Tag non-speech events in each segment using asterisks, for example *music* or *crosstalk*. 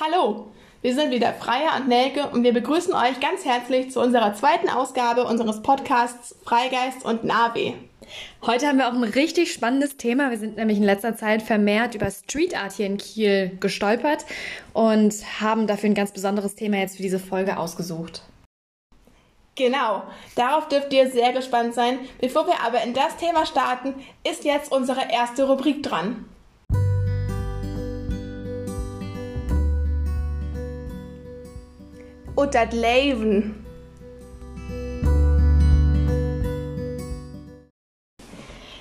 Hallo, wir sind wieder Freya und Nelke und wir begrüßen euch ganz herzlich zu unserer zweiten Ausgabe unseres Podcasts Freigeist und Navi. Heute haben wir auch ein richtig spannendes Thema. Wir sind nämlich in letzter Zeit vermehrt über Street Art hier in Kiel gestolpert und haben dafür ein ganz besonderes Thema jetzt für diese Folge ausgesucht. Genau, darauf dürft ihr sehr gespannt sein. Bevor wir aber in das Thema starten, ist jetzt unsere erste Rubrik dran. Und das Leben.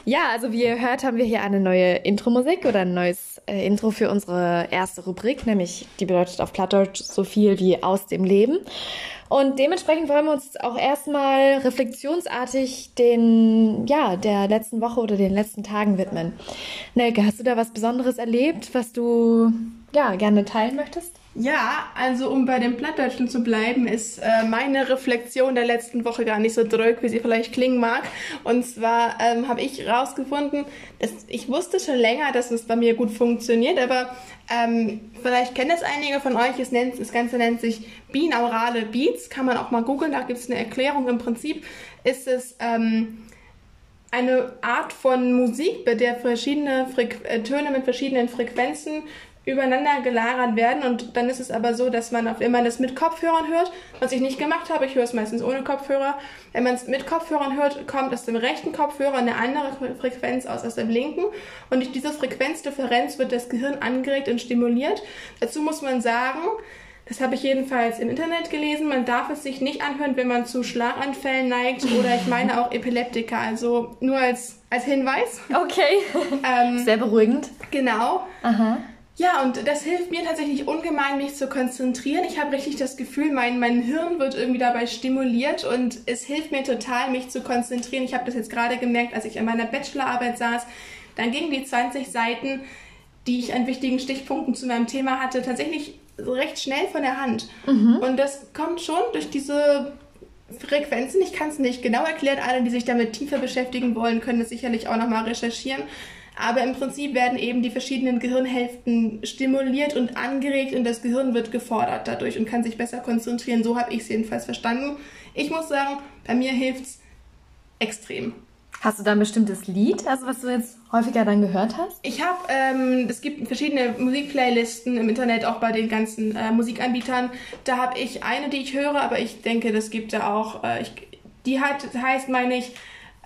Ja, also wie ihr hört, haben wir hier eine neue Intro-Musik oder ein neues äh, Intro für unsere erste Rubrik, nämlich die bedeutet auf Plattdeutsch so viel wie aus dem Leben. Und dementsprechend wollen wir uns auch erstmal reflexionsartig den, ja, der letzten Woche oder den letzten Tagen widmen. Nelke, hast du da was Besonderes erlebt, was du, ja, gerne teilen möchtest? Ja, also um bei dem Plattdeutschen zu bleiben, ist äh, meine Reflexion der letzten Woche gar nicht so drück, wie sie vielleicht klingen mag. Und zwar ähm, habe ich rausgefunden, ich wusste schon länger, dass es bei mir gut funktioniert, aber ähm, vielleicht kennen es einige von euch. Es nennt, das Ganze nennt sich binaurale Beats. Kann man auch mal googeln. Da gibt es eine Erklärung. Im Prinzip ist es ähm, eine Art von Musik, bei der verschiedene Frequ äh, Töne mit verschiedenen Frequenzen übereinander gelagert werden und dann ist es aber so, dass man, auf, wenn man das mit Kopfhörern hört, was ich nicht gemacht habe, ich höre es meistens ohne Kopfhörer, wenn man es mit Kopfhörern hört, kommt aus dem rechten Kopfhörer eine andere Frequenz aus aus dem linken und durch diese Frequenzdifferenz wird das Gehirn angeregt und stimuliert. Dazu muss man sagen, das habe ich jedenfalls im Internet gelesen. Man darf es sich nicht anhören, wenn man zu Schlaganfällen neigt oder ich meine auch Epileptiker. Also nur als, als Hinweis. Okay. Ähm, Sehr beruhigend. Genau. Aha. Ja, und das hilft mir tatsächlich ungemein, mich zu konzentrieren. Ich habe richtig das Gefühl, mein, mein Hirn wird irgendwie dabei stimuliert und es hilft mir total, mich zu konzentrieren. Ich habe das jetzt gerade gemerkt, als ich an meiner Bachelorarbeit saß. Dann gingen die 20 Seiten, die ich an wichtigen Stichpunkten zu meinem Thema hatte, tatsächlich recht schnell von der Hand. Mhm. Und das kommt schon durch diese Frequenzen. Ich kann es nicht genau erklären. Alle, die sich damit tiefer beschäftigen wollen, können es sicherlich auch nochmal recherchieren. Aber im Prinzip werden eben die verschiedenen Gehirnhälften stimuliert und angeregt und das Gehirn wird gefordert dadurch und kann sich besser konzentrieren. So habe ich es jedenfalls verstanden. Ich muss sagen, bei mir hilft es extrem. Hast du da ein bestimmtes Lied, also was du jetzt häufiger dann gehört hast? Ich habe, ähm, es gibt verschiedene Musikplaylisten im Internet, auch bei den ganzen äh, Musikanbietern. Da habe ich eine, die ich höre, aber ich denke, das gibt da auch, äh, ich, die hat, heißt, meine ich,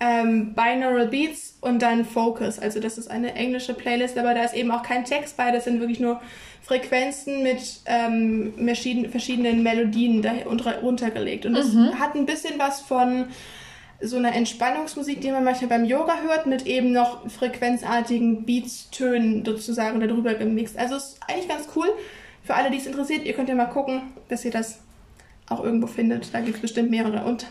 ähm, Binaural Beats und dann Focus. Also das ist eine englische Playlist, aber da ist eben auch kein Text bei. Das sind wirklich nur Frequenzen mit ähm, verschiedenen Melodien da runtergelegt. Und das mhm. hat ein bisschen was von so einer Entspannungsmusik, die man manchmal beim Yoga hört, mit eben noch frequenzartigen Beats-Tönen sozusagen darüber gemixt. Also ist eigentlich ganz cool. Für alle, die es interessiert, ihr könnt ja mal gucken, dass ihr das auch irgendwo findet. Da gibt es bestimmt mehrere. Und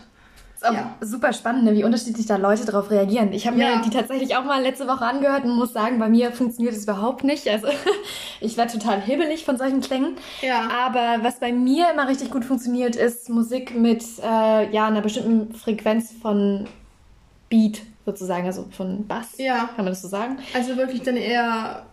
ist ja. super spannend, ne, wie unterschiedlich da Leute darauf reagieren. Ich habe ja. mir die tatsächlich auch mal letzte Woche angehört und muss sagen, bei mir funktioniert es überhaupt nicht. Also *laughs* ich werde total hibbelig von solchen Klängen. Ja. Aber was bei mir immer richtig gut funktioniert, ist Musik mit äh, ja, einer bestimmten Frequenz von Beat sozusagen, also von Bass. Ja. Kann man das so sagen? Also wirklich dann eher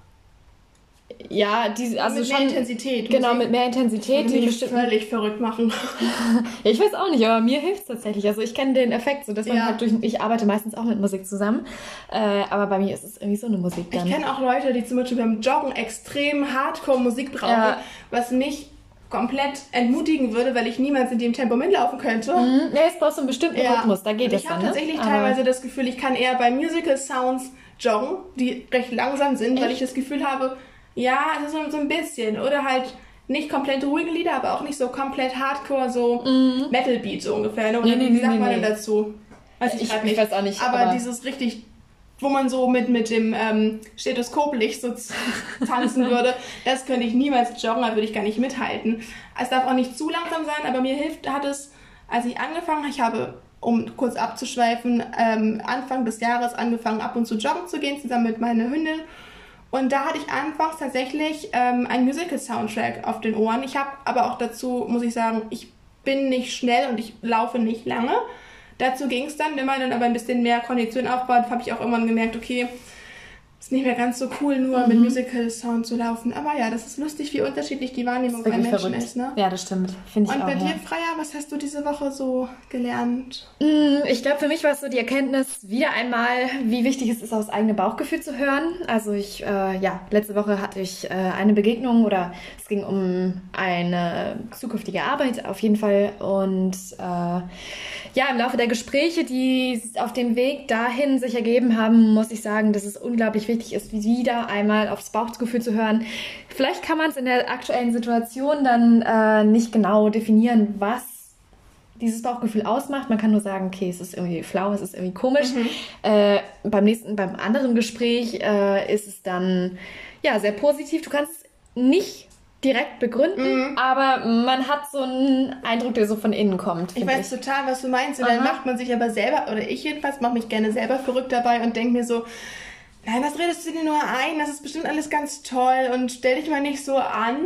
ja, diese, also mit schon, mehr Intensität. Genau, mit mehr Intensität. Die mich völlig verrückt machen. *laughs* ich weiß auch nicht, aber mir hilft es tatsächlich. Also ich kenne den Effekt, so dass man ja. halt durch, ich arbeite meistens auch mit Musik zusammen, äh, aber bei mir ist es irgendwie so eine Musik dann. Ich kenne auch Leute, die zum Beispiel beim Joggen extrem Hardcore Musik brauchen, ja. was mich komplett entmutigen würde, weil ich niemals in dem Tempo mitlaufen könnte. Mhm. Ja, es braucht so einen bestimmten ja. Rhythmus, da geht es dann. Ich habe tatsächlich ne? teilweise das Gefühl, ich kann eher bei Musical Sounds joggen, die recht langsam sind, Echt? weil ich das Gefühl habe, ja, also so, so ein bisschen. Oder halt nicht komplett ruhige Lieder, aber auch nicht so komplett hardcore, so mhm. Metal Beat so ungefähr. Ne? Oder nee, nee, wie sagt nee, man denn dazu? Weiß ich, ich, ich weiß auch nicht. Aber, aber, dieses richtig, wo man so mit, mit dem ähm, Stethoskoplicht so *laughs* tanzen würde, das könnte ich niemals joggen, da würde ich gar nicht mithalten. Es darf auch nicht zu langsam sein, aber mir hilft, hat es, als ich angefangen habe, ich habe um kurz abzuschweifen, ähm, Anfang des Jahres angefangen, ab und zu joggen zu gehen, zusammen mit meiner Hündin. Und da hatte ich anfangs tatsächlich ähm, einen Musical-Soundtrack auf den Ohren. Ich habe aber auch dazu, muss ich sagen, ich bin nicht schnell und ich laufe nicht lange. Dazu ging es dann, wenn man dann aber ein bisschen mehr Kondition aufbaut, habe ich auch irgendwann gemerkt, okay, ist nicht mehr ganz so cool, nur mhm. mit Musical-Sound zu laufen. Aber ja, das ist lustig, wie unterschiedlich die Wahrnehmung bei Menschen verrückt. ist. Ne? Ja, das stimmt. Finde ich Und auch, bei dir, ja. Freya, was hast du diese Woche so gelernt? Mm, ich glaube, für mich war es so die Erkenntnis, wieder einmal, wie wichtig es ist, aufs eigene Bauchgefühl zu hören. Also ich, äh, ja, letzte Woche hatte ich äh, eine Begegnung oder es ging um eine zukünftige Arbeit auf jeden Fall. Und äh, ja, im Laufe der Gespräche, die auf dem Weg dahin sich ergeben haben, muss ich sagen, dass es unglaublich wichtig ist, wieder einmal aufs Bauchgefühl zu hören. Vielleicht kann man es in der aktuellen Situation dann äh, nicht genau definieren, was dieses Bauchgefühl ausmacht. Man kann nur sagen, okay, es ist irgendwie flau, es ist irgendwie komisch. Mhm. Äh, beim nächsten, beim anderen Gespräch äh, ist es dann ja sehr positiv. Du kannst nicht direkt begründen, mhm. aber man hat so einen Eindruck, der so von innen kommt. Ich weiß ich. total, was du meinst. Und Aha. dann macht man sich aber selber, oder ich jedenfalls, mache mich gerne selber verrückt dabei und denke mir so, nein, was redest du dir nur ein? Das ist bestimmt alles ganz toll und stell dich mal nicht so an.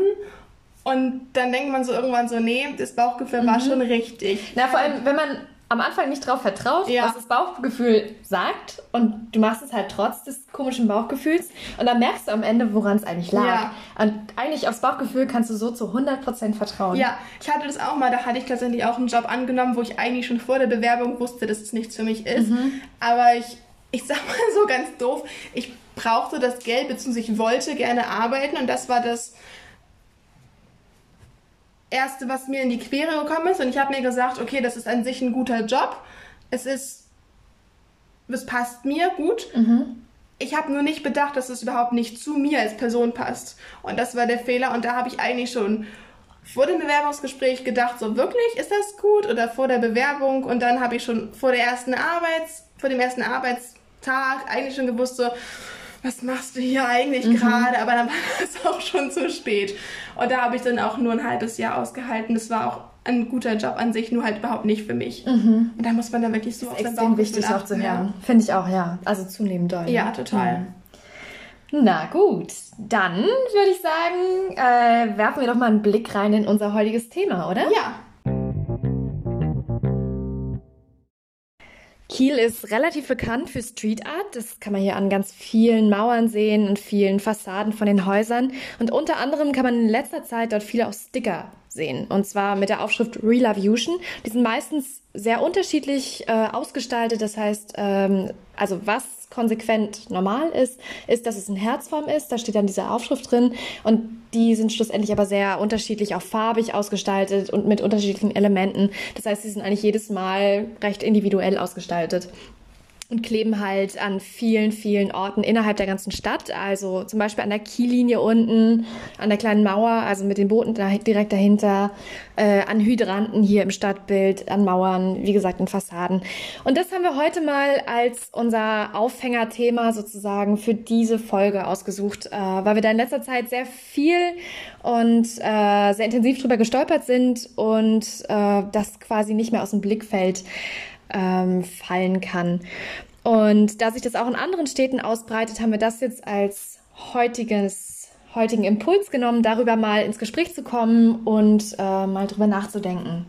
Und dann denkt man so irgendwann so, nee, das Bauchgefühl mhm. war schon richtig. Na, vor allem, wenn man am Anfang nicht darauf vertraut, ja. was das Bauchgefühl sagt und du machst es halt trotz des komischen Bauchgefühls und dann merkst du am Ende, woran es eigentlich lag. Ja. Und eigentlich aufs Bauchgefühl kannst du so zu 100% vertrauen. Ja, ich hatte das auch mal, da hatte ich tatsächlich auch einen Job angenommen, wo ich eigentlich schon vor der Bewerbung wusste, dass es nichts für mich ist. Mhm. Aber ich ich sag mal so ganz doof, ich brauchte das Geld, beziehungsweise ich wollte gerne arbeiten und das war das Erste, was mir in die Quere gekommen ist. Und ich habe mir gesagt, okay, das ist an sich ein guter Job. Es ist, es passt mir gut. Mhm. Ich habe nur nicht bedacht, dass es überhaupt nicht zu mir als Person passt. Und das war der Fehler. Und da habe ich eigentlich schon vor dem Bewerbungsgespräch gedacht, so wirklich, ist das gut? Oder vor der Bewerbung. Und dann habe ich schon vor der ersten Arbeits, vor dem ersten Arbeits Tag eigentlich schon gewusst, so, was machst du hier eigentlich mhm. gerade? Aber dann *laughs* war es auch schon zu spät. Und da habe ich dann auch nur ein halbes Jahr ausgehalten. Das war auch ein guter Job an sich, nur halt überhaupt nicht für mich. Mhm. Und da muss man dann wirklich so das ist auf extrem wichtig auch zu hören. Ja. Finde ich auch, ja. Also zunehmend doll. Ja, total. Mhm. Na gut, dann würde ich sagen, äh, werfen wir doch mal einen Blick rein in unser heutiges Thema, oder? Ja. Kiel ist relativ bekannt für Street Art. Das kann man hier an ganz vielen Mauern sehen und vielen Fassaden von den Häusern. Und unter anderem kann man in letzter Zeit dort viele auch Sticker sehen. Und zwar mit der Aufschrift Relavution. Die sind meistens sehr unterschiedlich äh, ausgestaltet. Das heißt, ähm, also was konsequent normal ist, ist, dass es in Herzform ist. Da steht dann diese Aufschrift drin. Und die sind schlussendlich aber sehr unterschiedlich, auch farbig ausgestaltet und mit unterschiedlichen Elementen. Das heißt, sie sind eigentlich jedes Mal recht individuell ausgestaltet und kleben halt an vielen, vielen Orten innerhalb der ganzen Stadt. Also zum Beispiel an der Kiellinie unten, an der kleinen Mauer, also mit den Booten da, direkt dahinter, äh, an Hydranten hier im Stadtbild, an Mauern, wie gesagt, in Fassaden. Und das haben wir heute mal als unser Aufhängerthema sozusagen für diese Folge ausgesucht, äh, weil wir da in letzter Zeit sehr viel und äh, sehr intensiv drüber gestolpert sind und äh, das quasi nicht mehr aus dem Blickfeld ähm, fallen kann. Und da sich das auch in anderen Städten ausbreitet, haben wir das jetzt als heutiges, heutigen Impuls genommen, darüber mal ins Gespräch zu kommen und äh, mal drüber nachzudenken.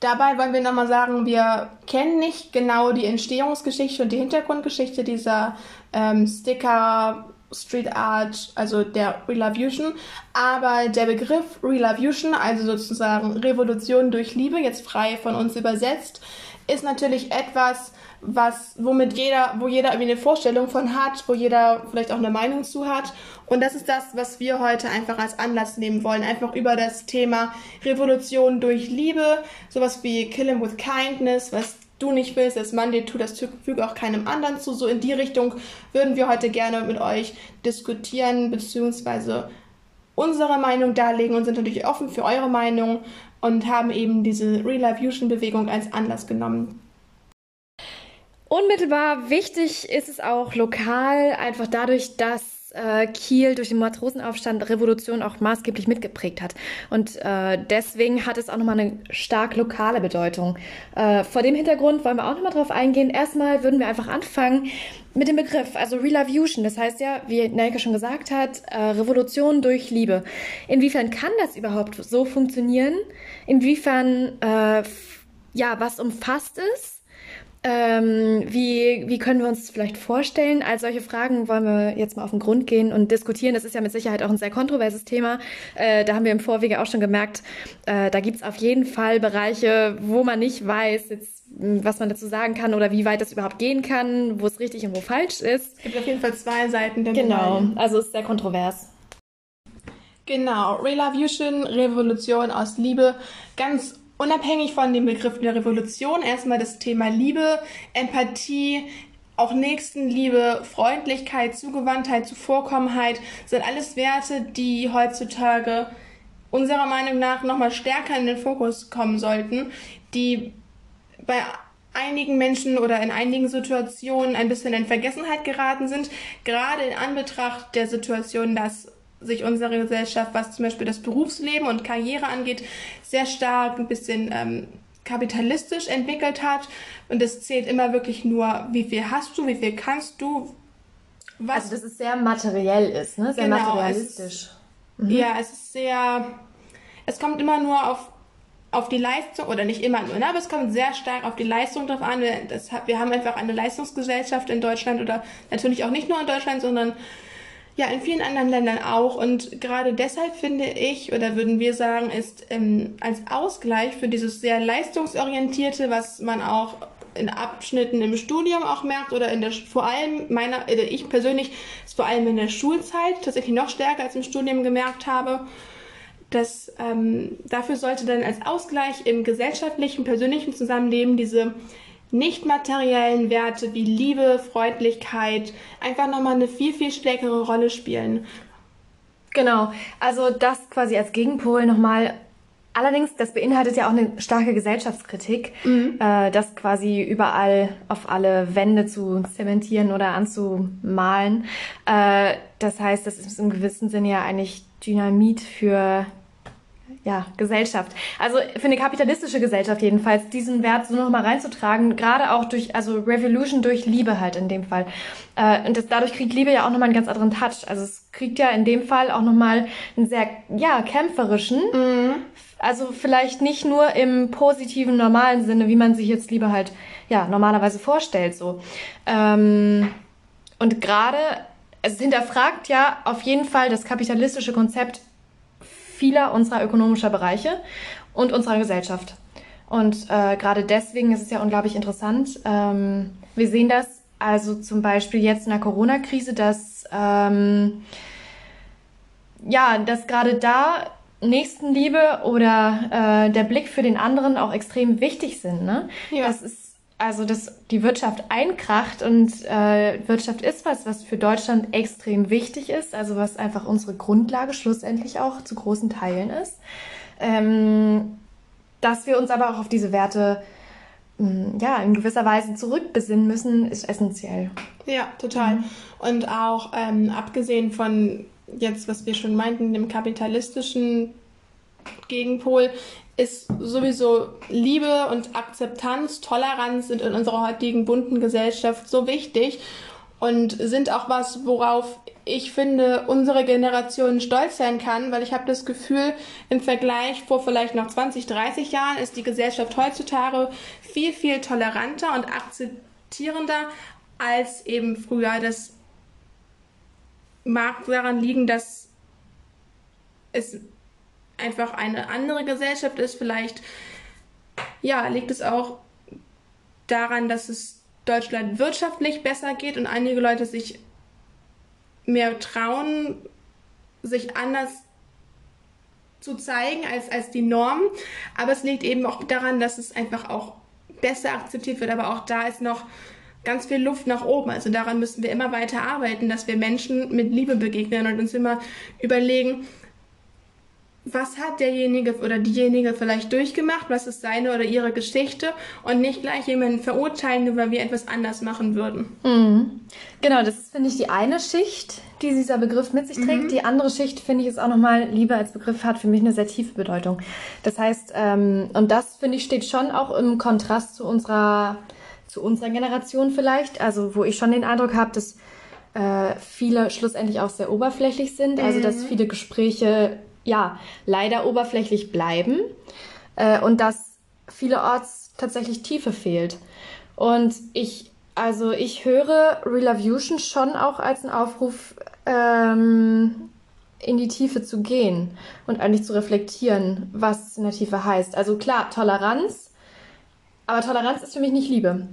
Dabei wollen wir nochmal sagen, wir kennen nicht genau die Entstehungsgeschichte und die Hintergrundgeschichte dieser ähm, Sticker, Street Art, also der Relavution. Aber der Begriff Relavution, also sozusagen Revolution durch Liebe, jetzt frei von uns übersetzt, ist natürlich etwas, was, womit jeder, wo jeder irgendwie eine Vorstellung von hat, wo jeder vielleicht auch eine Meinung zu hat. Und das ist das, was wir heute einfach als Anlass nehmen wollen. Einfach über das Thema Revolution durch Liebe, sowas wie Kill him with Kindness, was du nicht willst, dass man dir tut, das füge auch keinem anderen zu. So in die Richtung würden wir heute gerne mit euch diskutieren, beziehungsweise unsere Meinung darlegen und sind natürlich offen für eure Meinung und haben eben diese Real Life Fusion Bewegung als Anlass genommen. Unmittelbar wichtig ist es auch lokal, einfach dadurch, dass äh, Kiel durch den Matrosenaufstand Revolution auch maßgeblich mitgeprägt hat. Und äh, deswegen hat es auch nochmal eine stark lokale Bedeutung. Äh, vor dem Hintergrund wollen wir auch nochmal drauf eingehen. Erstmal würden wir einfach anfangen mit dem Begriff, also Relavution. Das heißt ja, wie Nelke schon gesagt hat, äh, Revolution durch Liebe. Inwiefern kann das überhaupt so funktionieren? Inwiefern, äh, ja, was umfasst es? Ähm, wie, wie können wir uns vielleicht vorstellen? All solche Fragen wollen wir jetzt mal auf den Grund gehen und diskutieren. Das ist ja mit Sicherheit auch ein sehr kontroverses Thema. Äh, da haben wir im Vorwege auch schon gemerkt, äh, da gibt es auf jeden Fall Bereiche, wo man nicht weiß, jetzt, was man dazu sagen kann oder wie weit das überhaupt gehen kann, wo es richtig und wo falsch ist. Es gibt auf jeden Fall zwei Seiten der Genau, Medaille. also ist sehr kontrovers. Genau, Revolution, Revolution aus Liebe, ganz unabhängig von dem Begriff der Revolution, erstmal das Thema Liebe, Empathie, auch Nächstenliebe, Freundlichkeit, Zugewandtheit, Zuvorkommenheit sind alles Werte, die heutzutage unserer Meinung nach nochmal stärker in den Fokus kommen sollten, die bei einigen Menschen oder in einigen Situationen ein bisschen in Vergessenheit geraten sind, gerade in Anbetracht der Situation, dass sich unsere Gesellschaft, was zum Beispiel das Berufsleben und Karriere angeht, sehr stark ein bisschen ähm, kapitalistisch entwickelt hat. Und es zählt immer wirklich nur, wie viel hast du, wie viel kannst du. Was also, dass es sehr materiell ist, ne? Sehr genau, materialistisch. Es, mhm. Ja, es ist sehr. Es kommt immer nur auf, auf die Leistung, oder nicht immer nur, ne? aber es kommt sehr stark auf die Leistung drauf an. Das, wir haben einfach eine Leistungsgesellschaft in Deutschland oder natürlich auch nicht nur in Deutschland, sondern ja, in vielen anderen Ländern auch. Und gerade deshalb finde ich, oder würden wir sagen, ist ähm, als Ausgleich für dieses sehr leistungsorientierte, was man auch in Abschnitten im Studium auch merkt oder in der vor allem meiner ich persönlich ist vor allem in der Schulzeit tatsächlich noch stärker als im Studium gemerkt habe, dass ähm, dafür sollte dann als Ausgleich im gesellschaftlichen persönlichen Zusammenleben diese nicht materiellen Werte wie Liebe, Freundlichkeit einfach nochmal eine viel, viel stärkere Rolle spielen. Genau, also das quasi als Gegenpol nochmal. Allerdings, das beinhaltet ja auch eine starke Gesellschaftskritik, mhm. äh, das quasi überall auf alle Wände zu zementieren oder anzumalen. Äh, das heißt, das ist im gewissen Sinne ja eigentlich Dynamit für ja, Gesellschaft. Also für eine kapitalistische Gesellschaft jedenfalls, diesen Wert so nochmal reinzutragen, gerade auch durch, also Revolution durch Liebe halt in dem Fall. Äh, und das, dadurch kriegt Liebe ja auch nochmal einen ganz anderen Touch. Also es kriegt ja in dem Fall auch nochmal einen sehr, ja, kämpferischen, mhm. also vielleicht nicht nur im positiven, normalen Sinne, wie man sich jetzt Liebe halt, ja, normalerweise vorstellt, so. Ähm, und gerade, es hinterfragt ja auf jeden Fall das kapitalistische Konzept vieler unserer ökonomischer Bereiche und unserer Gesellschaft. Und äh, gerade deswegen ist es ja unglaublich interessant. Ähm, wir sehen das also zum Beispiel jetzt in der Corona-Krise, dass ähm, ja, dass gerade da Nächstenliebe oder äh, der Blick für den anderen auch extrem wichtig sind. Ne? Ja. Das ist also dass die Wirtschaft einkracht und äh, Wirtschaft ist was, was für Deutschland extrem wichtig ist, also was einfach unsere Grundlage schlussendlich auch zu großen Teilen ist. Ähm, dass wir uns aber auch auf diese Werte mh, hm, ja in gewisser Weise zurückbesinnen müssen, ist essentiell. Ja, total. Mhm. Und auch ähm, abgesehen von jetzt, was wir schon meinten, dem kapitalistischen Gegenpol, ist sowieso Liebe und Akzeptanz, Toleranz sind in unserer heutigen bunten Gesellschaft so wichtig und sind auch was, worauf ich finde, unsere Generation stolz sein kann, weil ich habe das Gefühl, im Vergleich vor vielleicht noch 20, 30 Jahren ist die Gesellschaft heutzutage viel, viel toleranter und akzeptierender als eben früher. Das mag daran liegen, dass es einfach eine andere Gesellschaft ist. Vielleicht, ja, liegt es auch daran, dass es Deutschland wirtschaftlich besser geht und einige Leute sich mehr trauen, sich anders zu zeigen als, als die Norm. Aber es liegt eben auch daran, dass es einfach auch besser akzeptiert wird. Aber auch da ist noch ganz viel Luft nach oben. Also daran müssen wir immer weiter arbeiten, dass wir Menschen mit Liebe begegnen und uns immer überlegen, was hat derjenige oder diejenige vielleicht durchgemacht, was ist seine oder ihre Geschichte und nicht gleich jemanden verurteilen, nur weil wir etwas anders machen würden. Mhm. Genau, das ist, finde ich, die eine Schicht, die dieser Begriff mit sich trägt. Mhm. Die andere Schicht, finde ich, ist auch nochmal, Liebe als Begriff hat für mich eine sehr tiefe Bedeutung. Das heißt, ähm, und das, finde ich, steht schon auch im Kontrast zu unserer, zu unserer Generation vielleicht, also wo ich schon den Eindruck habe, dass äh, viele schlussendlich auch sehr oberflächlich sind, also dass mhm. viele Gespräche ja, leider oberflächlich bleiben äh, und dass vielerorts tatsächlich Tiefe fehlt. Und ich, also ich höre Relovution schon auch als einen Aufruf, ähm, in die Tiefe zu gehen und eigentlich zu reflektieren, was in der Tiefe heißt. Also klar, Toleranz, aber Toleranz ist für mich nicht Liebe.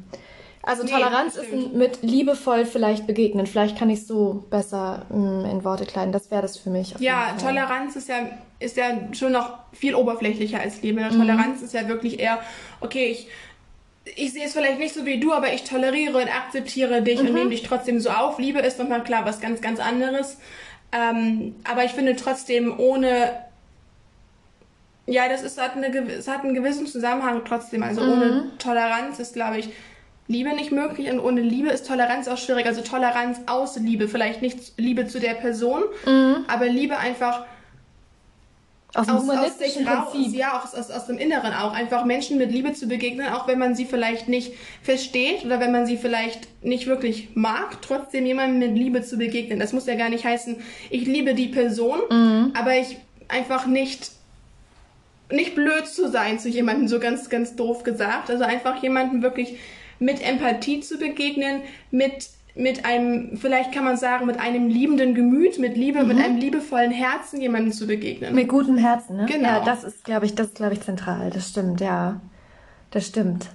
Also nee, Toleranz ist mit liebevoll vielleicht begegnen. Vielleicht kann ich es so besser mh, mm, in Worte kleiden. Das wäre das für mich. Ja, Toleranz ist ja, ist ja schon noch viel oberflächlicher als Liebe. Mhm. Toleranz ist ja wirklich eher, okay, ich, ich sehe es vielleicht nicht so wie du, aber ich toleriere und akzeptiere dich mhm. und nehme dich trotzdem so auf. Liebe ist nochmal klar was ganz, ganz anderes. Ähm, aber ich finde trotzdem ohne ja, das ist, hat, eine, es hat einen gewissen Zusammenhang trotzdem. Also mhm. ohne Toleranz ist, glaube ich, Liebe nicht möglich und ohne Liebe ist Toleranz auch schwierig. Also Toleranz aus Liebe, vielleicht nicht Liebe zu der Person, mhm. aber Liebe einfach aus dem aus, aus Prinzip. Raus, ja, aus, aus, aus dem Inneren auch. Einfach Menschen mit Liebe zu begegnen, auch wenn man sie vielleicht nicht versteht oder wenn man sie vielleicht nicht wirklich mag, trotzdem jemandem mit Liebe zu begegnen. Das muss ja gar nicht heißen, ich liebe die Person, mhm. aber ich einfach nicht nicht blöd zu sein zu jemandem, so ganz, ganz doof gesagt. Also einfach jemandem wirklich mit Empathie zu begegnen, mit mit einem, vielleicht kann man sagen, mit einem liebenden Gemüt, mit Liebe, mhm. mit einem liebevollen Herzen jemandem zu begegnen. Mit gutem Herzen, ne? Genau. Ja, das ist, glaube ich, das ist, glaube ich, zentral. Das stimmt, ja. Das stimmt.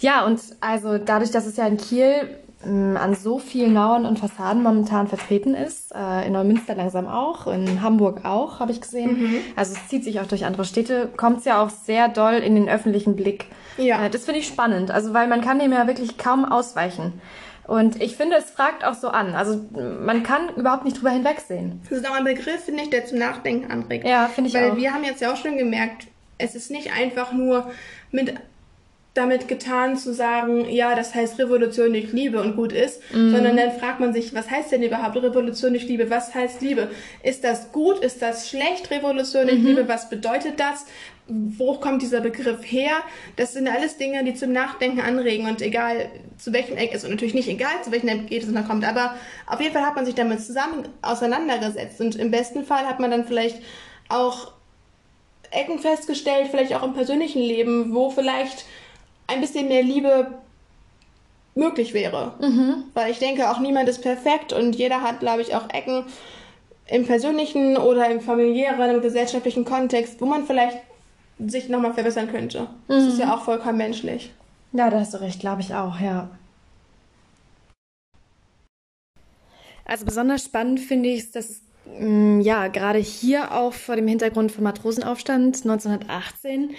Ja, und also dadurch, dass es ja in Kiel an so vielen Mauern und Fassaden momentan vertreten ist. Äh, in Neumünster langsam auch, in Hamburg auch, habe ich gesehen. Mhm. Also es zieht sich auch durch andere Städte, kommt es ja auch sehr doll in den öffentlichen Blick. Ja. Äh, das finde ich spannend, also weil man kann dem ja wirklich kaum ausweichen. Und ich finde, es fragt auch so an. Also man kann überhaupt nicht drüber hinwegsehen. Das ist auch ein Begriff, finde ich, der zum Nachdenken anregt. Ja, finde ich Weil auch. wir haben jetzt ja auch schon gemerkt, es ist nicht einfach nur mit damit getan zu sagen, ja, das heißt Revolution durch Liebe und gut ist, mhm. sondern dann fragt man sich, was heißt denn überhaupt Revolution durch Liebe? Was heißt Liebe? Ist das gut? Ist das schlecht? Revolution durch mhm. Liebe? Was bedeutet das? Wo kommt dieser Begriff her? Das sind alles Dinge, die zum Nachdenken anregen und egal zu welchem Eck, also natürlich nicht egal, zu welchem Eck es noch kommt, aber auf jeden Fall hat man sich damit zusammen auseinandergesetzt und im besten Fall hat man dann vielleicht auch Ecken festgestellt, vielleicht auch im persönlichen Leben, wo vielleicht ein bisschen mehr Liebe möglich wäre. Mhm. Weil ich denke, auch niemand ist perfekt und jeder hat, glaube ich, auch Ecken im persönlichen oder im familiären, im gesellschaftlichen Kontext, wo man vielleicht sich nochmal verbessern könnte. Mhm. Das ist ja mhm. auch vollkommen menschlich. Ja, da hast du recht, glaube ich auch, ja. Also besonders spannend finde ich es, dass es ja, gerade hier auch vor dem Hintergrund vom Matrosenaufstand 1918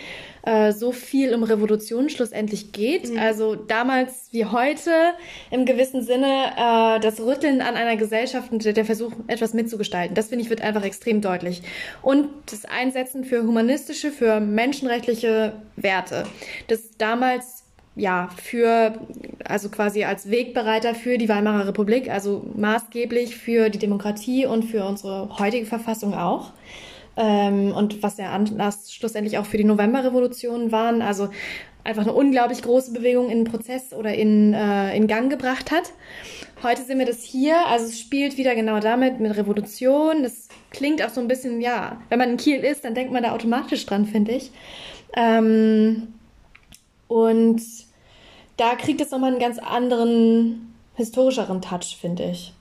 äh, so viel um Revolution schlussendlich geht. Mhm. Also damals wie heute im gewissen Sinne äh, das Rütteln an einer Gesellschaft und der Versuch, etwas mitzugestalten. Das finde ich wird einfach extrem deutlich. Und das Einsetzen für humanistische, für menschenrechtliche Werte. Das damals ja, für, also quasi als Wegbereiter für die Weimarer Republik, also maßgeblich für die Demokratie und für unsere heutige Verfassung auch. Ähm, und was ja Anlass schlussendlich auch für die Novemberrevolution waren, also einfach eine unglaublich große Bewegung in Prozess oder in, äh, in Gang gebracht hat. Heute sehen wir das hier, also es spielt wieder genau damit mit Revolution. Das klingt auch so ein bisschen, ja, wenn man in Kiel ist, dann denkt man da automatisch dran, finde ich. Ähm, und da kriegt es nochmal einen ganz anderen, historischeren Touch, finde ich,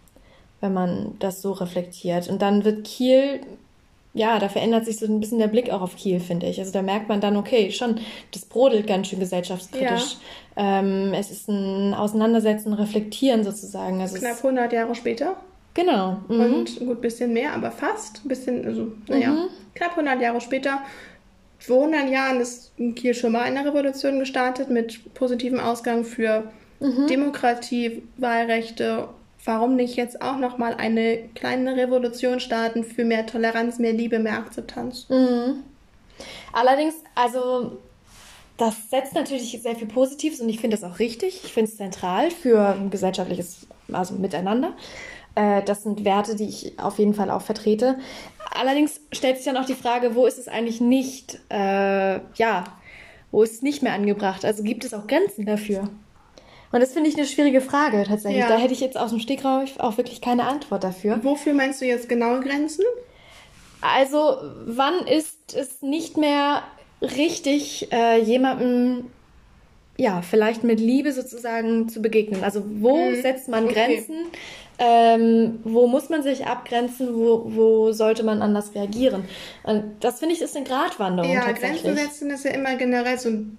wenn man das so reflektiert. Und dann wird Kiel, ja, da verändert sich so ein bisschen der Blick auch auf Kiel, finde ich. Also da merkt man dann, okay, schon, das brodelt ganz schön gesellschaftskritisch. Ja. Ähm, es ist ein Auseinandersetzen, Reflektieren sozusagen. Also Knapp 100 Jahre später. Genau. Mhm. Und gut, bisschen mehr, aber fast. Ein bisschen, also, naja, mhm. knapp 100 Jahre später vor 100 Jahren ist Kiel schon mal eine Revolution gestartet mit positivem Ausgang für mhm. Demokratie, Wahlrechte. Warum nicht jetzt auch noch mal eine kleine Revolution starten für mehr Toleranz, mehr Liebe, mehr Akzeptanz? Mhm. Allerdings, also das setzt natürlich sehr viel Positives und ich finde das auch richtig. Ich finde es zentral für ein gesellschaftliches also Miteinander. Äh, das sind Werte, die ich auf jeden Fall auch vertrete. Allerdings stellt sich dann auch die Frage, wo ist es eigentlich nicht, äh, ja, wo ist es nicht mehr angebracht? Also gibt es auch Grenzen dafür? Und das finde ich eine schwierige Frage tatsächlich. Ja. Da hätte ich jetzt aus dem Stegreif auch wirklich keine Antwort dafür. Wofür meinst du jetzt genaue Grenzen? Also, wann ist es nicht mehr richtig, äh, jemandem ja, vielleicht mit Liebe sozusagen zu begegnen. Also wo mhm. setzt man Grenzen? Okay. Ähm, wo muss man sich abgrenzen? Wo, wo sollte man anders reagieren? Und das finde ich ist eine Gratwanderung ja. Grenzen setzen ist ja immer generell so ein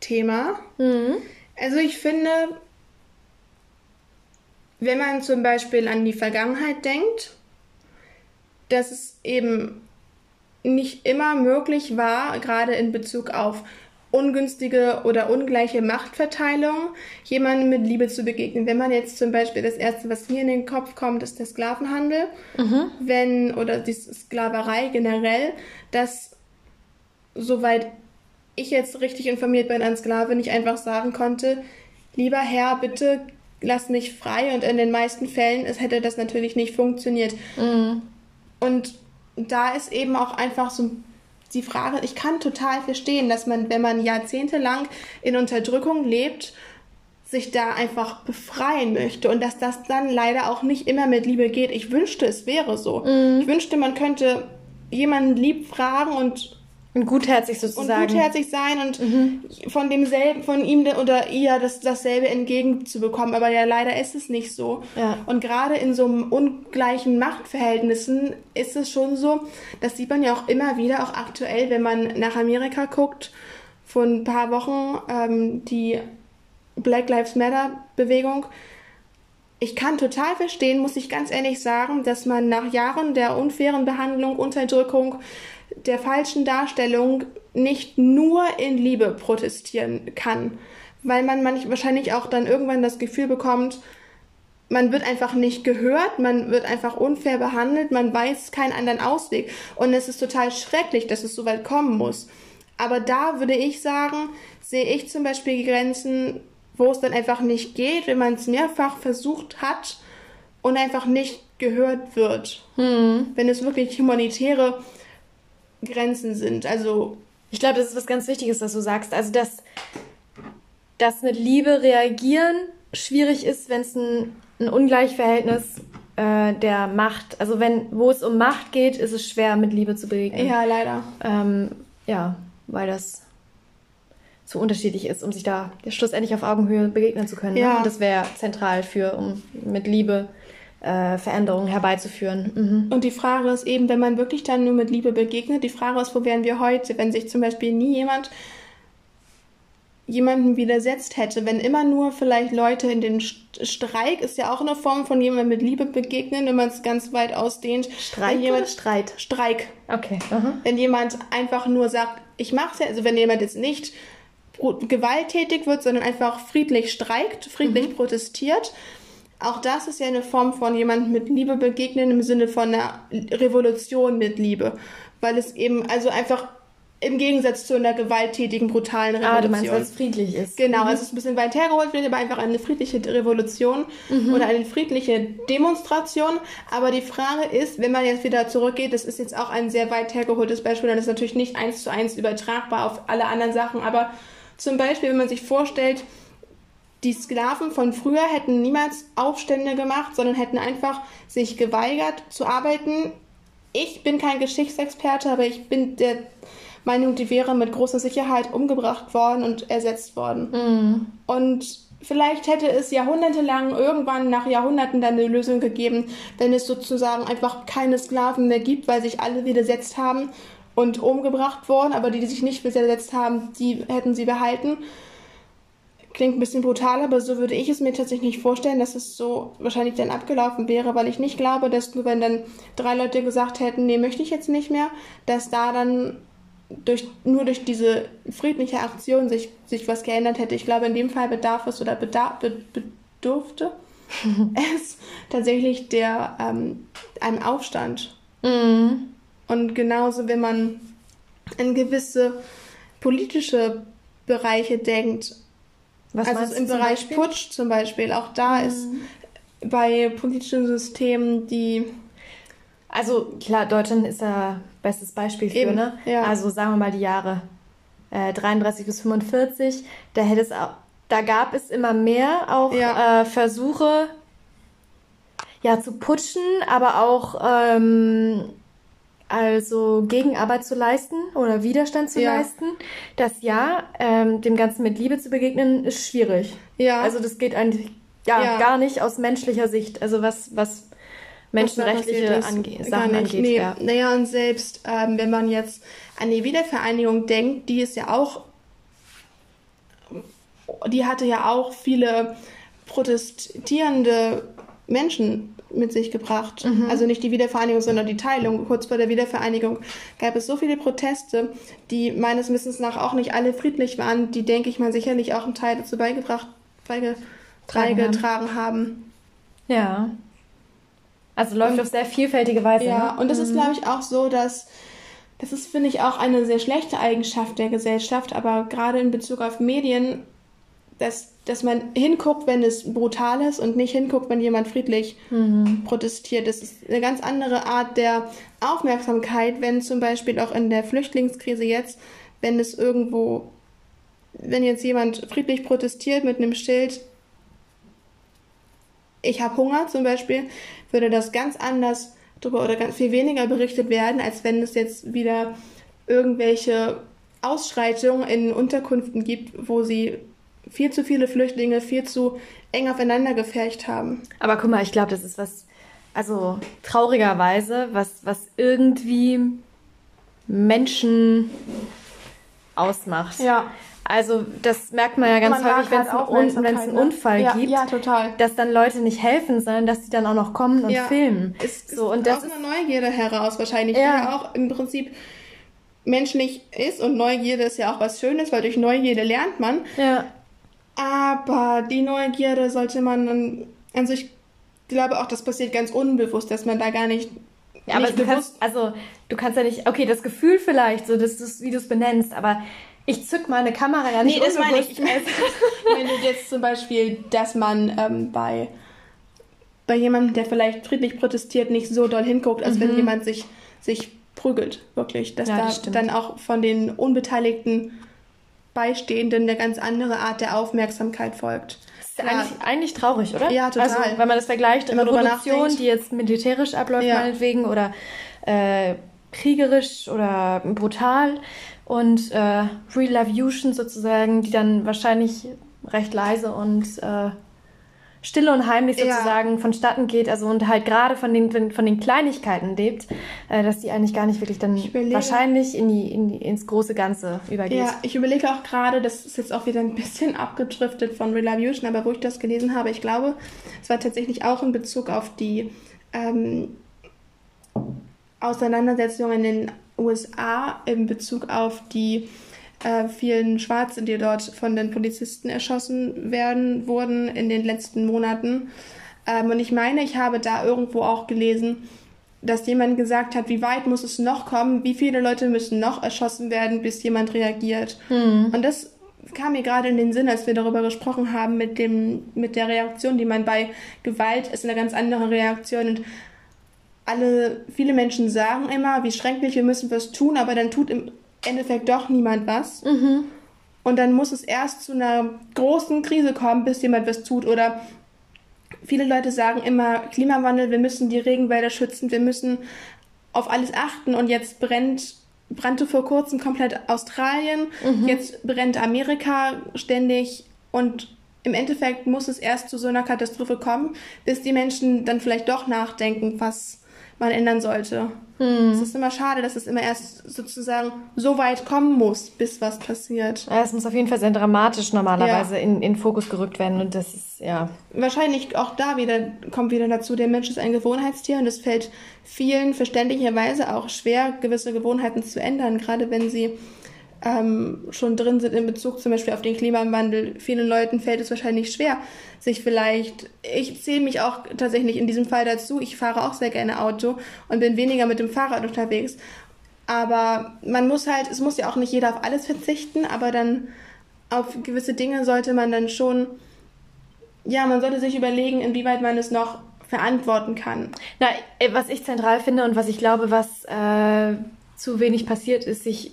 Thema. Mhm. Also ich finde, wenn man zum Beispiel an die Vergangenheit denkt, dass es eben nicht immer möglich war, gerade in Bezug auf ungünstige oder ungleiche Machtverteilung jemandem mit Liebe zu begegnen. Wenn man jetzt zum Beispiel das erste, was mir in den Kopf kommt, ist der Sklavenhandel, mhm. wenn oder die Sklaverei generell, dass soweit ich jetzt richtig informiert bin, ein Sklave nicht einfach sagen konnte, lieber Herr, bitte lass mich frei und in den meisten Fällen es hätte das natürlich nicht funktioniert. Mhm. Und da ist eben auch einfach so die Frage, ich kann total verstehen, dass man, wenn man jahrzehntelang in Unterdrückung lebt, sich da einfach befreien möchte und dass das dann leider auch nicht immer mit Liebe geht. Ich wünschte, es wäre so. Mhm. Ich wünschte, man könnte jemanden lieb fragen und und gutherzig sozusagen. Und gutherzig sein und mhm. von demselben, von ihm oder ihr das, dasselbe entgegenzubekommen. Aber ja, leider ist es nicht so. Ja. Und gerade in so ungleichen Machtverhältnissen ist es schon so, das sieht man ja auch immer wieder, auch aktuell, wenn man nach Amerika guckt, vor ein paar Wochen, ähm, die Black Lives Matter Bewegung. Ich kann total verstehen, muss ich ganz ehrlich sagen, dass man nach Jahren der unfairen Behandlung, Unterdrückung, der falschen Darstellung nicht nur in Liebe protestieren kann, weil man manch, wahrscheinlich auch dann irgendwann das Gefühl bekommt, man wird einfach nicht gehört, man wird einfach unfair behandelt, man weiß keinen anderen Ausweg und es ist total schrecklich, dass es so weit kommen muss. Aber da würde ich sagen, sehe ich zum Beispiel Grenzen, wo es dann einfach nicht geht, wenn man es mehrfach versucht hat und einfach nicht gehört wird. Hm. Wenn es wirklich humanitäre Grenzen sind. Also ich glaube, das ist was ganz Wichtiges, was du sagst. Also dass, dass mit Liebe reagieren schwierig ist, wenn es ein, ein Ungleichverhältnis äh, der Macht, also wenn, wo es um Macht geht, ist es schwer, mit Liebe zu begegnen. Ja, leider. Ähm, ja, weil das zu unterschiedlich ist, um sich da schlussendlich auf Augenhöhe begegnen zu können. Ne? Ja. Ne? Und das wäre zentral für, um mit Liebe äh, Veränderungen herbeizuführen. Mhm. Und die Frage ist eben, wenn man wirklich dann nur mit Liebe begegnet, die Frage ist, wo wären wir heute, wenn sich zum Beispiel nie jemand jemandem widersetzt hätte, wenn immer nur vielleicht Leute in den Streik ist ja auch eine Form von jemandem mit Liebe begegnen, wenn man es ganz weit ausdehnt. Streik jemand, Streit? Streik. Okay. Mhm. Wenn jemand einfach nur sagt, ich mach's ja, also wenn jemand jetzt nicht gewalttätig wird, sondern einfach friedlich streikt, friedlich mhm. protestiert, auch das ist ja eine Form von jemandem mit Liebe begegnen im Sinne von einer Revolution mit Liebe. Weil es eben, also einfach im Gegensatz zu einer gewalttätigen, brutalen Revolution. Ah, du meinst, weil es friedlich ist. Genau, mhm. also es ist ein bisschen weit hergeholt wird, aber einfach eine friedliche Revolution mhm. oder eine friedliche Demonstration. Aber die Frage ist, wenn man jetzt wieder zurückgeht, das ist jetzt auch ein sehr weit hergeholtes Beispiel, dann ist natürlich nicht eins zu eins übertragbar auf alle anderen Sachen, aber zum Beispiel, wenn man sich vorstellt, die Sklaven von früher hätten niemals Aufstände gemacht, sondern hätten einfach sich geweigert zu arbeiten. Ich bin kein Geschichtsexperte, aber ich bin der Meinung, die wäre mit großer Sicherheit umgebracht worden und ersetzt worden. Mm. Und vielleicht hätte es jahrhundertelang irgendwann nach Jahrhunderten dann eine Lösung gegeben, wenn es sozusagen einfach keine Sklaven mehr gibt, weil sich alle widersetzt haben und umgebracht worden, aber die, die sich nicht widersetzt haben, die hätten sie behalten. Klingt ein bisschen brutal, aber so würde ich es mir tatsächlich nicht vorstellen, dass es so wahrscheinlich dann abgelaufen wäre, weil ich nicht glaube, dass nur wenn dann drei Leute gesagt hätten, nee, möchte ich jetzt nicht mehr, dass da dann durch, nur durch diese friedliche Aktion sich, sich was geändert hätte. Ich glaube, in dem Fall bedarf es oder bedarf, bedurfte *laughs* es tatsächlich der, ähm, einem Aufstand. Mhm. Und genauso, wenn man an gewisse politische Bereiche denkt, was also im Bereich Beispiel? Putsch zum Beispiel, auch da mhm. ist bei politischen Systemen die. Also klar, Deutschland ist da bestes Beispiel für, Eben, ne? Ja. Also sagen wir mal die Jahre äh, 33 bis 45, da hätte es auch, da gab es immer mehr auch ja. äh, Versuche, ja, zu putschen, aber auch ähm, also Gegenarbeit zu leisten oder Widerstand zu Ja. leisten. Das ja, ähm, dem Ganzen mit Liebe zu begegnen, ist schwierig. Ja. Also das geht eigentlich ja, Ja. gar nicht aus menschlicher Sicht. Also was, was was menschenrechtliche ist. ange Sachen angeht. Nee. Ja. Naja, und selbst ähm, wenn man jetzt an die Wiedervereinigung denkt, die ist ja auch, die hatte ja auch viele protestierende Menschen mit sich gebracht. Mhm. Also nicht die Wiedervereinigung, sondern die Teilung. Kurz vor der Wiedervereinigung gab es so viele Proteste, die meines Wissens nach auch nicht alle friedlich waren, die, denke ich mal, sicherlich auch einen Teil dazu beigebracht, beige, Tragen beigetragen haben. ja. Also läuft auf sehr vielfältige Weise. Ja, ne? und es ist, glaube ich, auch so, dass das ist, finde ich, auch eine sehr schlechte Eigenschaft der Gesellschaft, aber gerade in Bezug auf Medien, dass, dass man hinguckt, wenn es brutal ist und nicht hinguckt, wenn jemand friedlich protestiert. Das ist eine ganz andere Art der Aufmerksamkeit, wenn zum Beispiel auch in der Flüchtlingskrise jetzt, wenn es irgendwo, wenn jetzt jemand friedlich protestiert mit einem Schild, ich habe Hunger zum Beispiel, würde das ganz anders drüber oder ganz viel weniger berichtet werden, als wenn es jetzt wieder irgendwelche Ausschreitungen in Unterkünften gibt, wo sie viel zu viele Flüchtlinge viel zu eng aufeinander gefercht haben. Aber guck mal, ich glaube, das ist was, also traurigerweise, was, was irgendwie Menschen ausmacht. Ja. Also das merkt man ja ganz Man häufig, wenn es halt einen, einen ne? Unfall ja, gibt, Ja, total. dass dann Leute nicht helfen, sondern dass sie dann auch noch kommen und ja. filmen. Es so, und ist das aus ist, einer Neugierde heraus wahrscheinlich, Ja. die ja auch im Prinzip menschlich ist und Neugierde ist ja auch was Schönes, weil durch Neugierde lernt man. ja, Aber die Neugierde sollte man dann, also ich glaube auch, das passiert ganz unbewusst, dass man da gar nicht, Ja, aber nicht du kannst, also du kannst ja nicht, okay, das Gefühl vielleicht, so dass du's, wie du es benennst, aber ich zück meine Kamera ja nicht Nee, das meine ich. *laughs* Ich meine jetzt zum Beispiel, dass man ähm, bei, bei jemandem, der vielleicht friedlich protestiert, nicht so doll hinguckt, als wenn jemand sich, sich prügelt, wirklich. Dass Mhm. Ja, da das dann auch von den unbeteiligten Beistehenden eine ganz andere Art der Aufmerksamkeit folgt. Das ist eigentlich, eigentlich traurig, oder? Ja, total. Also, wenn man das vergleicht, Revolution, nachdenkt. die jetzt militärisch abläuft, Ja. meinetwegen, oder äh, kriegerisch oder brutal und äh, Revolution sozusagen, die dann wahrscheinlich recht leise und äh, still und heimlich Ja. sozusagen vonstatten geht, also und halt gerade von den, von den Kleinigkeiten lebt, äh, dass die eigentlich gar nicht wirklich dann überlege- wahrscheinlich in die, in die, ins große Ganze übergeht. Ja, ich überlege auch gerade, das ist jetzt auch wieder ein bisschen *laughs* abgedriftet von Revolution, aber wo ich das gelesen habe, ich glaube, es war tatsächlich auch in Bezug auf die ähm, Auseinandersetzung in den USA, in Bezug auf die äh, vielen Schwarzen, die dort von den Polizisten erschossen werden, wurden in den letzten Monaten. Ähm, und ich meine, ich habe da irgendwo auch gelesen, dass jemand gesagt hat, wie weit muss es noch kommen, wie viele Leute müssen noch erschossen werden, bis jemand reagiert. Und das kam mir gerade in den Sinn, als wir darüber gesprochen haben, mit dem, mit der Reaktion, die man bei Gewalt ist eine ganz andere Reaktion. Und alle, viele Menschen sagen immer, wie schrecklich, wir müssen was tun, aber dann tut im Endeffekt doch niemand was. Und dann muss es erst zu einer großen Krise kommen, bis jemand was tut. Oder viele Leute sagen immer, Klimawandel, wir müssen die Regenwälder schützen, wir müssen auf alles achten. Und jetzt brennt, brannte vor kurzem komplett Australien, jetzt brennt Amerika ständig. Und im Endeffekt muss es erst zu so einer Katastrophe kommen, bis die Menschen dann vielleicht doch nachdenken, was man ändern sollte. Es ist immer schade, dass es immer erst sozusagen so weit kommen muss, bis was passiert. Ja, es muss auf jeden Fall sehr dramatisch normalerweise in, in Fokus gerückt werden und das ist, ja. Wahrscheinlich auch da wieder kommt wieder dazu, der Mensch ist ein Gewohnheitstier und es fällt vielen verständlicherweise auch schwer, gewisse Gewohnheiten zu ändern, gerade wenn sie ähm, schon drin sind in Bezug zum Beispiel auf den Klimawandel. Vielen Leuten fällt es wahrscheinlich schwer, sich vielleicht, ich zähle mich auch tatsächlich in diesem Fall dazu, ich fahre auch sehr gerne Auto und bin weniger mit dem Fahrrad unterwegs. Aber man muss halt, es muss ja auch nicht jeder auf alles verzichten, aber dann auf gewisse Dinge sollte man dann schon ja, man sollte sich überlegen, inwieweit man es noch verantworten kann. Na, äh, was ich zentral finde und was ich glaube, was äh, zu wenig passiert, ist sich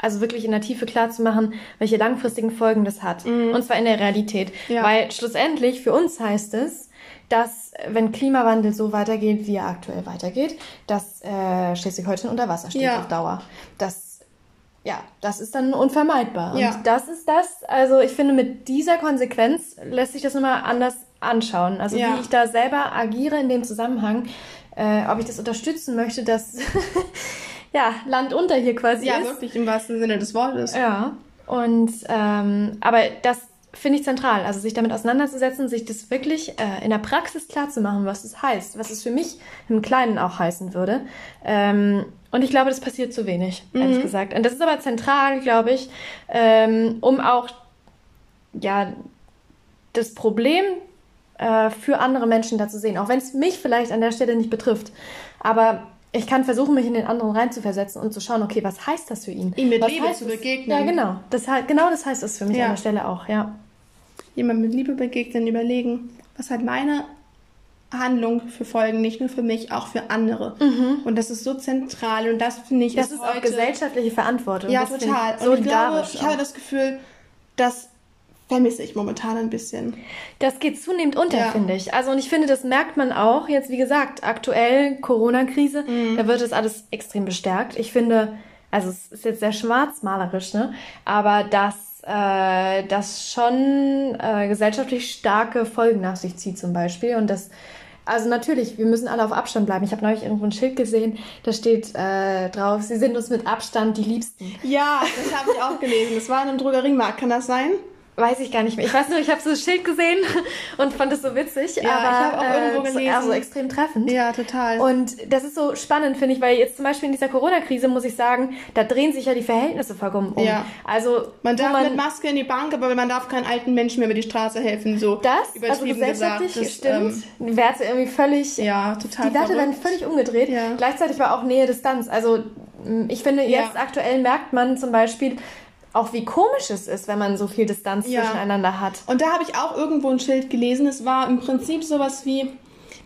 also wirklich in der Tiefe klar zu machen, welche langfristigen Folgen das hat. Mhm. Und zwar in der Realität. Ja. Weil schlussendlich für uns heißt es, dass wenn Klimawandel so weitergeht, wie er aktuell weitergeht, dass äh, Schleswig-Holstein unter Wasser steht ja. auf Dauer. Das ja, das ist dann unvermeidbar. Ja. Und das ist das, also ich finde, mit dieser Konsequenz lässt sich das nochmal anders anschauen. Also ja. wie ich da selber agiere in dem Zusammenhang, äh, ob ich das unterstützen möchte, dass *laughs* ja, Land unter hier quasi ja, ist. Ja, wirklich im wahrsten Sinne des Wortes. Ja. Und ähm, aber das finde ich zentral, also sich damit auseinanderzusetzen, sich das wirklich äh, in der Praxis klar zu machen, was es heißt, was es für mich im Kleinen auch heißen würde. Ähm, und ich glaube, das passiert zu wenig, mhm. ehrlich gesagt. Und das ist aber zentral, glaube ich, ähm, um auch ja das Problem äh, für andere Menschen da zu sehen, auch wenn es mich vielleicht an der Stelle nicht betrifft. Aber ich kann versuchen, mich in den anderen reinzuversetzen und zu schauen, okay, was heißt das für ihn? Ihm mit was Liebe zu begegnen. Ja, genau. Das, genau das heißt es für mich ja. an der Stelle auch, ja. Jemand mit Liebe begegnen, überlegen, was hat meine Handlung für Folgen, nicht nur für mich, auch für andere. Mhm. Und das ist so zentral und das finde ich. Das ist, ist auch gesellschaftliche Verantwortung. Ja, total. Und ich glaube, ich habe das Gefühl, dass vermisse ich momentan ein bisschen. Das geht zunehmend unter, ja. finde ich. Also und ich finde, das merkt man auch jetzt, wie gesagt, aktuell Corona-Krise, mhm. da wird das alles extrem bestärkt. Ich finde, also es ist jetzt sehr schwarzmalerisch, ne? Aber dass äh, das schon äh, gesellschaftlich starke Folgen nach sich zieht zum Beispiel und das also natürlich, wir müssen alle auf Abstand bleiben. Ich habe neulich irgendwo ein Schild gesehen, da steht äh, drauf, sie sind uns mit Abstand die Liebsten. Ja, das habe ich auch gelesen. Das war in einem Drogeriemarkt, kann das sein? Weiß ich gar nicht mehr. Ich weiß nur, ich habe so ein Schild gesehen *laughs* und fand es so witzig. Ja, aber, ich habe auch äh, irgendwo gelesen. Also extrem treffend. Ja, total. Und das ist so spannend, finde ich, weil jetzt zum Beispiel in dieser Corona-Krise muss ich sagen, da drehen sich ja die Verhältnisse vollkommen um. Ja. Also man darf man, mit Maske in die Bank, aber man darf keinen alten Menschen mehr über die Straße helfen. So das, also gesellschaftlich gesagt. Das, stimmt. Ähm, Werte irgendwie völlig. Ja, total. Die Werte werden völlig umgedreht. Ja. Gleichzeitig war auch Nähe Distanz. Also ich finde, jetzt ja. aktuell merkt man zum Beispiel, auch wie komisch es ist, wenn man so viel Distanz ja. zwischeneinander hat. Und da habe ich auch irgendwo ein Schild gelesen. Es war im Prinzip sowas wie,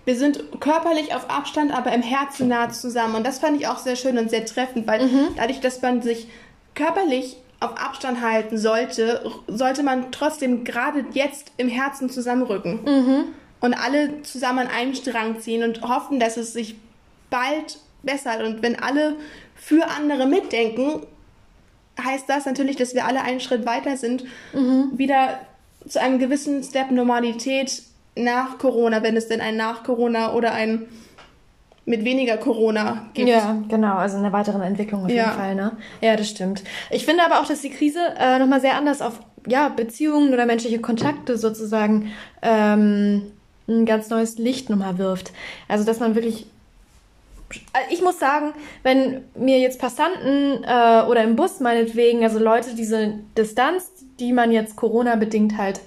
wir sind körperlich auf Abstand, aber im Herzen nah zusammen. Und das fand ich auch sehr schön und sehr treffend, weil mhm. dadurch, dass man sich körperlich auf Abstand halten sollte, sollte man trotzdem gerade jetzt im Herzen zusammenrücken. Mhm. Und alle zusammen an einem Strang ziehen und hoffen, dass es sich bald bessert. Und wenn alle für andere mitdenken, heißt das natürlich, dass wir alle einen Schritt weiter sind, mhm. wieder zu einem gewissen Step Normalität nach Corona, wenn es denn ein nach Corona oder ein mit weniger Corona gibt. Ja, genau, also eine weitere Entwicklung auf ja. jeden Fall, ne? Ja, das stimmt. Ich finde aber auch, dass die Krise äh, nochmal sehr anders auf ja, Beziehungen oder menschliche Kontakte sozusagen ähm, ein ganz neues Licht nochmal wirft. Also, dass man wirklich ich muss sagen, wenn mir jetzt Passanten äh, oder im Bus meinetwegen, also Leute diese Distanz, die man jetzt Corona-bedingt halt,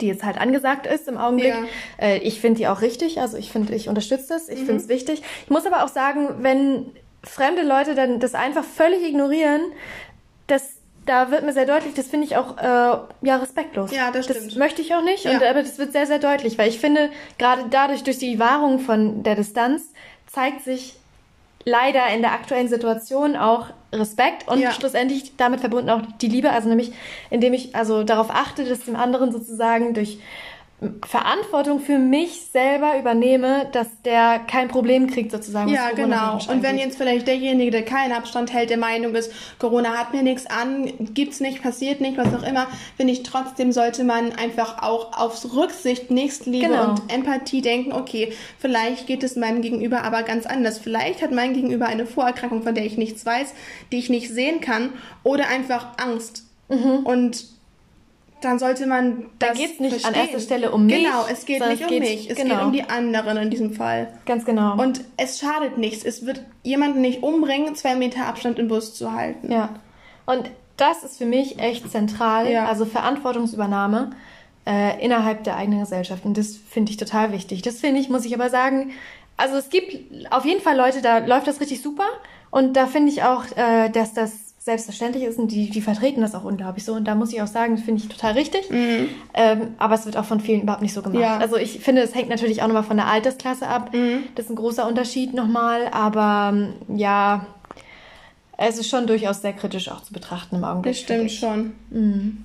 die jetzt halt angesagt ist im Augenblick, ja. äh, ich finde die auch richtig. Also ich finde, ich unterstütze das, ich mhm. finde es wichtig. Ich muss aber auch sagen, wenn fremde Leute dann das einfach völlig ignorieren, das da wird mir sehr deutlich, das finde ich auch äh, ja respektlos. Ja, das stimmt. Das möchte ich auch nicht, ja. und, aber das wird sehr, sehr deutlich, weil ich finde, gerade dadurch, durch die Wahrung von der Distanz, zeigt sich leider in der aktuellen Situation auch Respekt und ja. schlussendlich damit verbunden auch die Liebe, also nämlich indem ich also darauf achte, dass dem anderen sozusagen durch Verantwortung für mich selber übernehme, dass der kein Problem kriegt sozusagen. Ja, genau. Und wenn jetzt vielleicht derjenige, der keinen Abstand hält, der Meinung ist, Corona hat mir nichts an, gibt's nicht, passiert nicht, was auch immer, finde ich trotzdem sollte man einfach auch aufs Rücksicht, Nächstenliebe genau. und Empathie denken, okay, vielleicht geht es meinem Gegenüber aber ganz anders. Vielleicht hat mein Gegenüber eine Vorerkrankung, von der ich nichts weiß, die ich nicht sehen kann oder einfach Angst. Mhm. Und dann sollte man das Da geht es nicht verstehen. an erster Stelle um mich. Genau, es geht nicht um geht, mich. Es genau. geht um die anderen in diesem Fall. Ganz genau. Und es schadet nichts. Es wird jemanden nicht umbringen, zwei Meter Abstand im Bus zu halten. Ja. Und das ist für mich echt zentral. Ja. Also Verantwortungsübernahme äh, innerhalb der eigenen Gesellschaft. Und das finde ich total wichtig. Das finde ich, muss ich aber sagen, also es gibt auf jeden Fall Leute, da läuft das richtig super. Und da finde ich auch, äh, dass das selbstverständlich ist und die, die vertreten das auch unglaublich so. Und da muss ich auch sagen, finde ich total richtig. Mhm. Ähm, aber es wird auch von vielen überhaupt nicht so gemacht. Ja. Also ich finde, es hängt natürlich auch nochmal von der Altersklasse ab. Mhm. Das ist ein großer Unterschied nochmal. Aber ja, es ist schon durchaus sehr kritisch auch zu betrachten im Augenblick. Das stimmt schon. Mhm.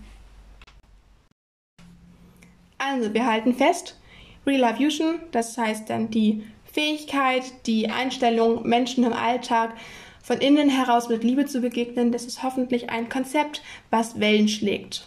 Also, wir halten fest, Real Fusion, das heißt dann die Fähigkeit, die Einstellung, Menschen im Alltag von innen heraus mit Liebe zu begegnen, das ist hoffentlich ein Konzept, was Wellen schlägt.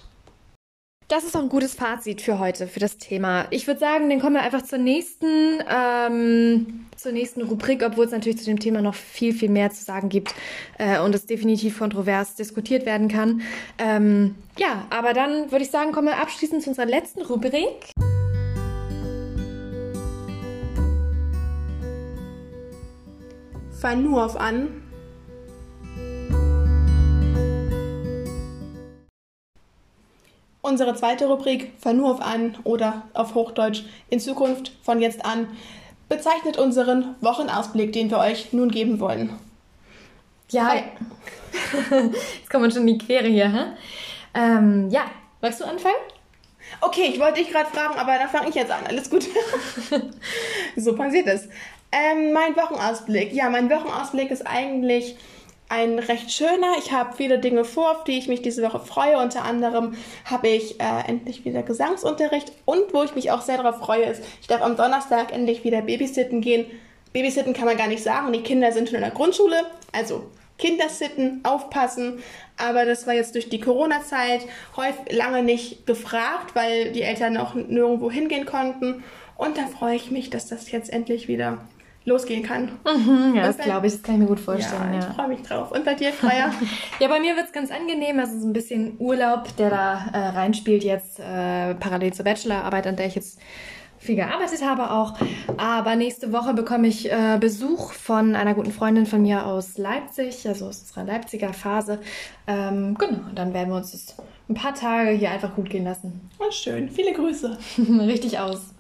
Das ist auch ein gutes Fazit für heute, für das Thema. Ich würde sagen, dann kommen wir einfach zur nächsten, ähm, zur nächsten Rubrik, obwohl es natürlich zu dem Thema noch viel, viel mehr zu sagen gibt äh, und es definitiv kontrovers diskutiert werden kann. Ähm, ja, aber dann würde ich sagen, kommen wir abschließend zu unserer letzten Rubrik. Fang nur auf an, Unsere zweite Rubrik, von nur auf an oder auf Hochdeutsch in Zukunft von jetzt an, bezeichnet unseren Wochenausblick, den wir euch nun geben wollen. Ja, *laughs* jetzt kommen wir schon in die Quere hier. Hä? Ähm, ja, magst du anfangen? Okay, ich wollte dich gerade fragen, aber dann fange ich jetzt an. Alles gut. *laughs* so passiert es. Ähm, mein Wochenausblick. Ja, mein Wochenausblick ist eigentlich ein recht schöner. Ich habe viele Dinge vor, auf die ich mich diese Woche freue. Unter anderem habe ich äh, endlich wieder Gesangsunterricht und wo ich mich auch sehr darauf freue, ist, ich darf am Donnerstag endlich wieder babysitten gehen. Babysitten kann man gar nicht sagen, die Kinder sind schon in der Grundschule, also Kindersitten, aufpassen. Aber das war jetzt durch die Corona-Zeit häufig lange nicht gefragt, weil die Eltern auch nirgendwo hingehen konnten. Und da freue ich mich, dass das jetzt endlich wieder losgehen kann. Mhm, ja, das glaube ich, das kann ich mir gut vorstellen. Ja, ja. ich freue mich drauf. Und bei dir, Freier? *laughs* ja, bei mir wird es ganz angenehm. Also so ein bisschen Urlaub, der da äh, reinspielt jetzt äh, parallel zur Bachelorarbeit, an der ich jetzt viel gearbeitet habe auch. Aber nächste Woche bekomme ich äh, Besuch von einer guten Freundin von mir aus Leipzig, also aus unserer Leipziger Phase. Ähm, genau, und dann werden wir uns das ein paar Tage hier einfach gut gehen lassen. Oh, schön. Viele Grüße. *laughs* Richtig aus.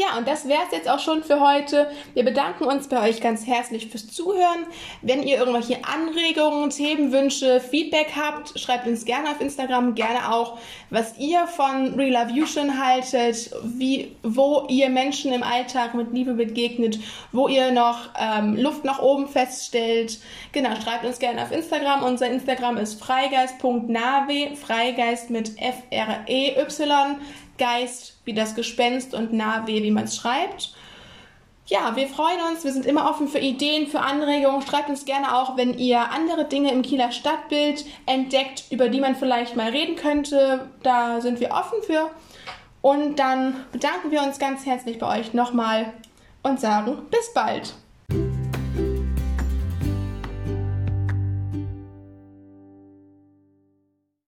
Ja, und das wäre es jetzt auch schon für heute. Wir bedanken uns bei euch ganz herzlich fürs Zuhören. Wenn ihr irgendwelche Anregungen, Themenwünsche, Feedback habt, schreibt uns gerne auf Instagram, gerne auch, was ihr von Relavution haltet, wie, wo ihr Menschen im Alltag mit Liebe begegnet, wo ihr noch ähm, Luft nach oben feststellt. Genau, schreibt uns gerne auf Instagram. Unser Instagram ist freigeist.nave, Freigeist mit F-R-E-Y. Geist wie das Gespenst und Nahweh, wie man es schreibt. Ja, wir freuen uns. Wir sind immer offen für Ideen, für Anregungen. Schreibt uns gerne auch, wenn ihr andere Dinge im Kieler Stadtbild entdeckt, über die man vielleicht mal reden könnte. Da sind wir offen für. Und dann bedanken wir uns ganz herzlich bei euch nochmal und sagen bis bald.